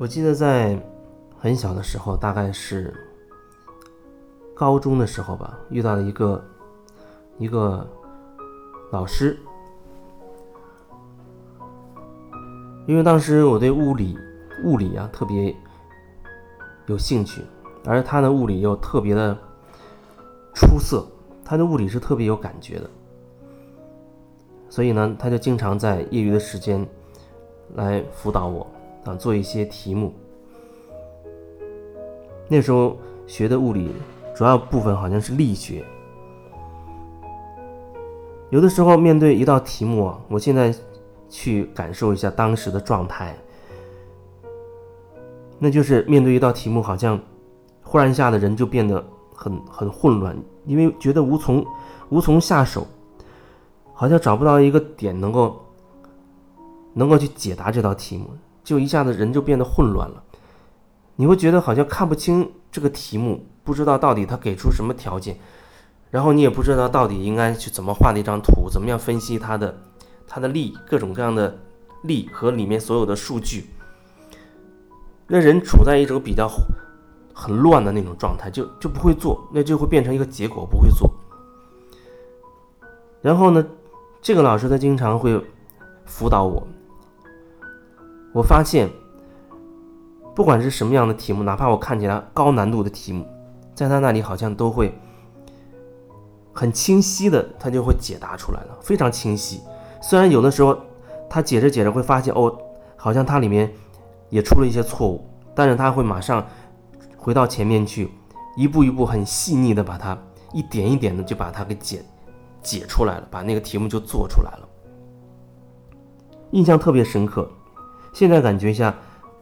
我记得在很小的时候，大概是高中的时候吧，遇到了一个一个老师，因为当时我对物理物理啊特别有兴趣，而他的物理又特别的出色，他的物理是特别有感觉的，所以呢，他就经常在业余的时间来辅导我啊，做一些题目。那时候学的物理主要部分好像是力学，有的时候面对一道题目啊，我现在去感受一下当时的状态，那就是面对一道题目，好像忽然一下的人就变得很很混乱，因为觉得无从无从下手，好像找不到一个点能够能够去解答这道题目，就一下子人就变得混乱了。你会觉得好像看不清这个题目，不知道到底他给出什么条件，然后你也不知道到底应该去怎么画那张图，怎么样分析它的它的力，各种各样的力和里面所有的数据。那人处在一种比较很乱的那种状态，就就不会做，那就会变成一个结果，不会做。然后呢，这个老师他经常会辅导我，我发现。不管是什么样的题目，哪怕我看起来高难度的题目，在他那里好像都会很清晰的，他就会解答出来了，非常清晰。虽然有的时候他解着解着会发现，哦，好像它里面也出了一些错误，但是他会马上回到前面去，一步一步很细腻的把它一点一点的就把它给解解出来了，把那个题目就做出来了，印象特别深刻。现在感觉一下。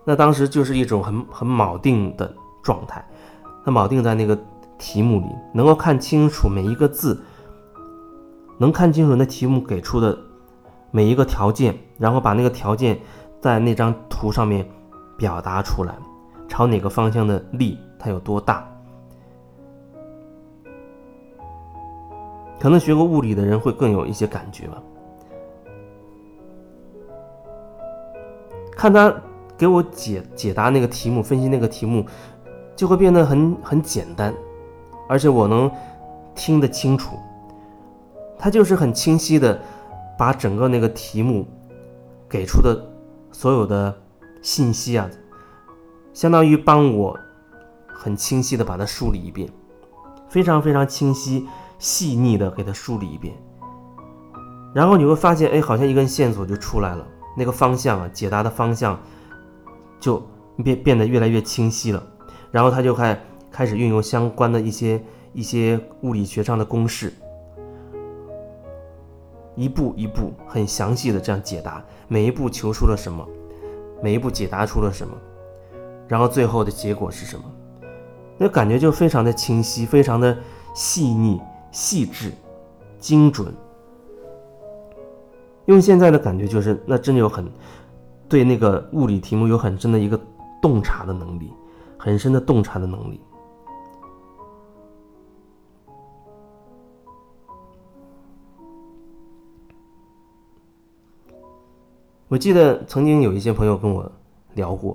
那当时就是一种很很铆定的状态，他铆定在那个题目里，能够看清楚每一个字，能看清楚那题目给出的每一个条件，然后把那个条件在那张图上面表达出来，朝哪个方向的力它有多大。可能学过物理的人会更有一些感觉吧，看他。给我解解答那个题目，分析那个题目，就会变得很很简单，而且我能听得清楚。他就是很清晰的把整个那个题目给出的所有的信息啊，相当于帮我很清晰的把它梳理一遍，非常非常清晰细腻的给它梳理一遍。然后你会发现，哎，好像一根线索就出来了，那个方向啊，解答的方向。就变变得越来越清晰了，然后他就开开始运用相关的一些一些物理学上的公式，一步一步很详细的这样解答，每一步求出了什么，每一步解答出了什么，然后最后的结果是什么，那感觉就非常的清晰，非常的细腻、细致、精准。用现在的感觉就是，那真的有很。对那个物理题目有很深的一个洞察的能力，很深的洞察的能力。我记得曾经有一些朋友跟我聊过，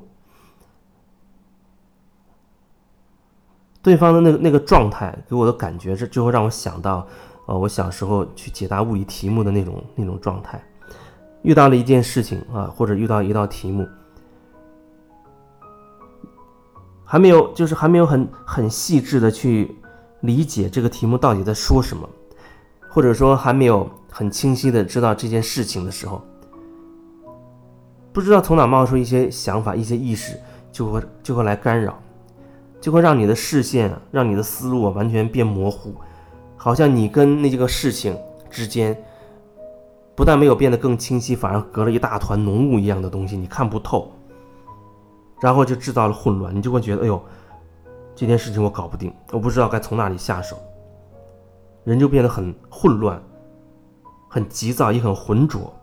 对方的那个那个状态给我的感觉是，就会让我想到，呃，我小时候去解答物理题目的那种那种状态。遇到了一件事情啊，或者遇到一道题目，还没有，就是还没有很很细致的去理解这个题目到底在说什么，或者说还没有很清晰的知道这件事情的时候，不知道从哪冒出一些想法、一些意识，就会就会来干扰，就会让你的视线、让你的思路完全变模糊，好像你跟那个事情之间。不但没有变得更清晰，反而隔了一大团浓雾一样的东西，你看不透，然后就制造了混乱，你就会觉得，哎呦，这件事情我搞不定，我不知道该从哪里下手，人就变得很混乱，很急躁，也很浑浊。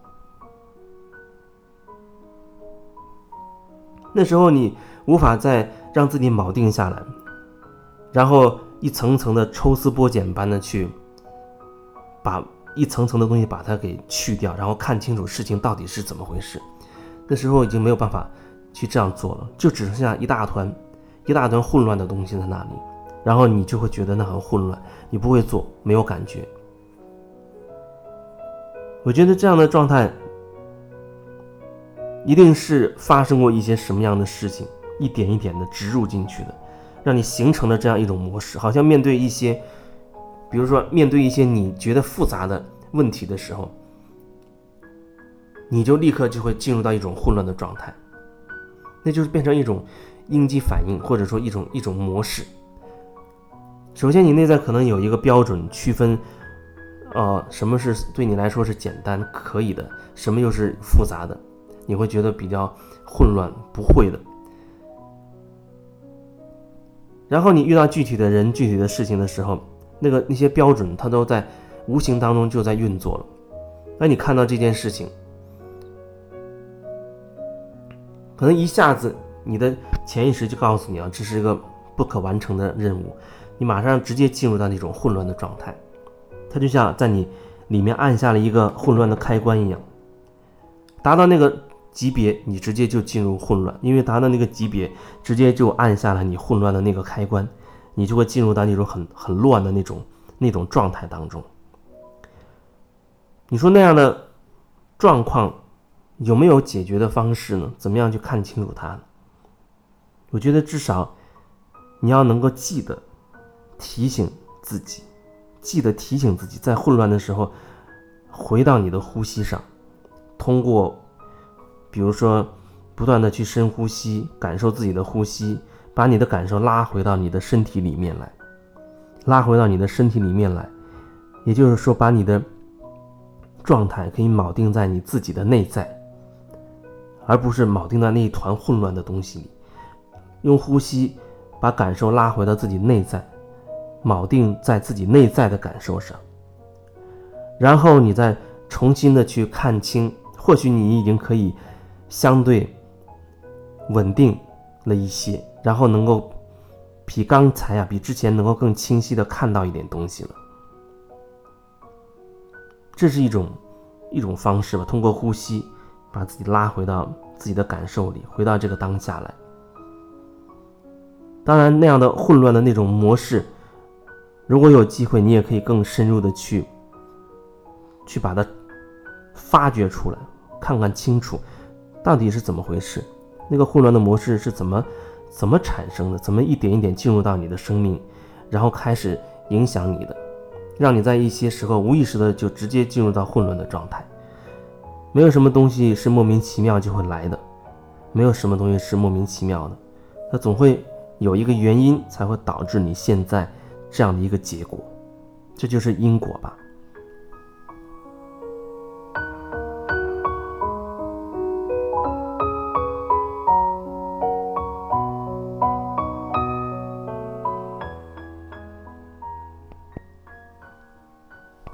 那时候你无法再让自己铆定下来，然后一层层的抽丝剥茧般的去把。一层层的东西把它给去掉，然后看清楚事情到底是怎么回事。那时候已经没有办法去这样做了，就只剩下一大团一大团混乱的东西在那里，然后你就会觉得那很混乱，你不会做，没有感觉。我觉得这样的状态，一定是发生过一些什么样的事情，一点一点的植入进去的，让你形成了这样一种模式，好像面对一些，比如说面对一些你觉得复杂的问题的时候，你就立刻就会进入到一种混乱的状态，那就是变成一种应激反应，或者说一种一种模式。首先，你内在可能有一个标准区分。呃，什么是对你来说是简单可以的？什么又是复杂的？你会觉得比较混乱，不会的。然后你遇到具体的人、具体的事情的时候，那个那些标准它都在无形当中就在运作了。那你看到这件事情，可能一下子你的潜意识就告诉你啊，这是一个不可完成的任务，你马上直接进入到那种混乱的状态。它就像在你里面按下了一个混乱的开关一样，达到那个级别，你直接就进入混乱，因为达到那个级别，直接就按下了你混乱的那个开关，你就会进入到那种很很乱的那种那种状态当中。你说那样的状况有没有解决的方式呢？怎么样去看清楚它？我觉得至少你要能够记得提醒自己。记得提醒自己，在混乱的时候，回到你的呼吸上，通过，比如说，不断的去深呼吸，感受自己的呼吸，把你的感受拉回到你的身体里面来，拉回到你的身体里面来，也就是说，把你的状态可以铆定在你自己的内在，而不是铆定在那一团混乱的东西里，用呼吸把感受拉回到自己内在。铆定在自己内在的感受上，然后你再重新的去看清，或许你已经可以相对稳定了一些，然后能够比刚才啊，比之前能够更清晰的看到一点东西了。这是一种一种方式吧，通过呼吸把自己拉回到自己的感受里，回到这个当下来。当然，那样的混乱的那种模式。如果有机会，你也可以更深入的去，去把它发掘出来，看看清楚，到底是怎么回事，那个混乱的模式是怎么怎么产生的，怎么一点一点进入到你的生命，然后开始影响你的，让你在一些时候无意识的就直接进入到混乱的状态。没有什么东西是莫名其妙就会来的，没有什么东西是莫名其妙的，它总会有一个原因才会导致你现在。这样的一个结果，这就是因果吧。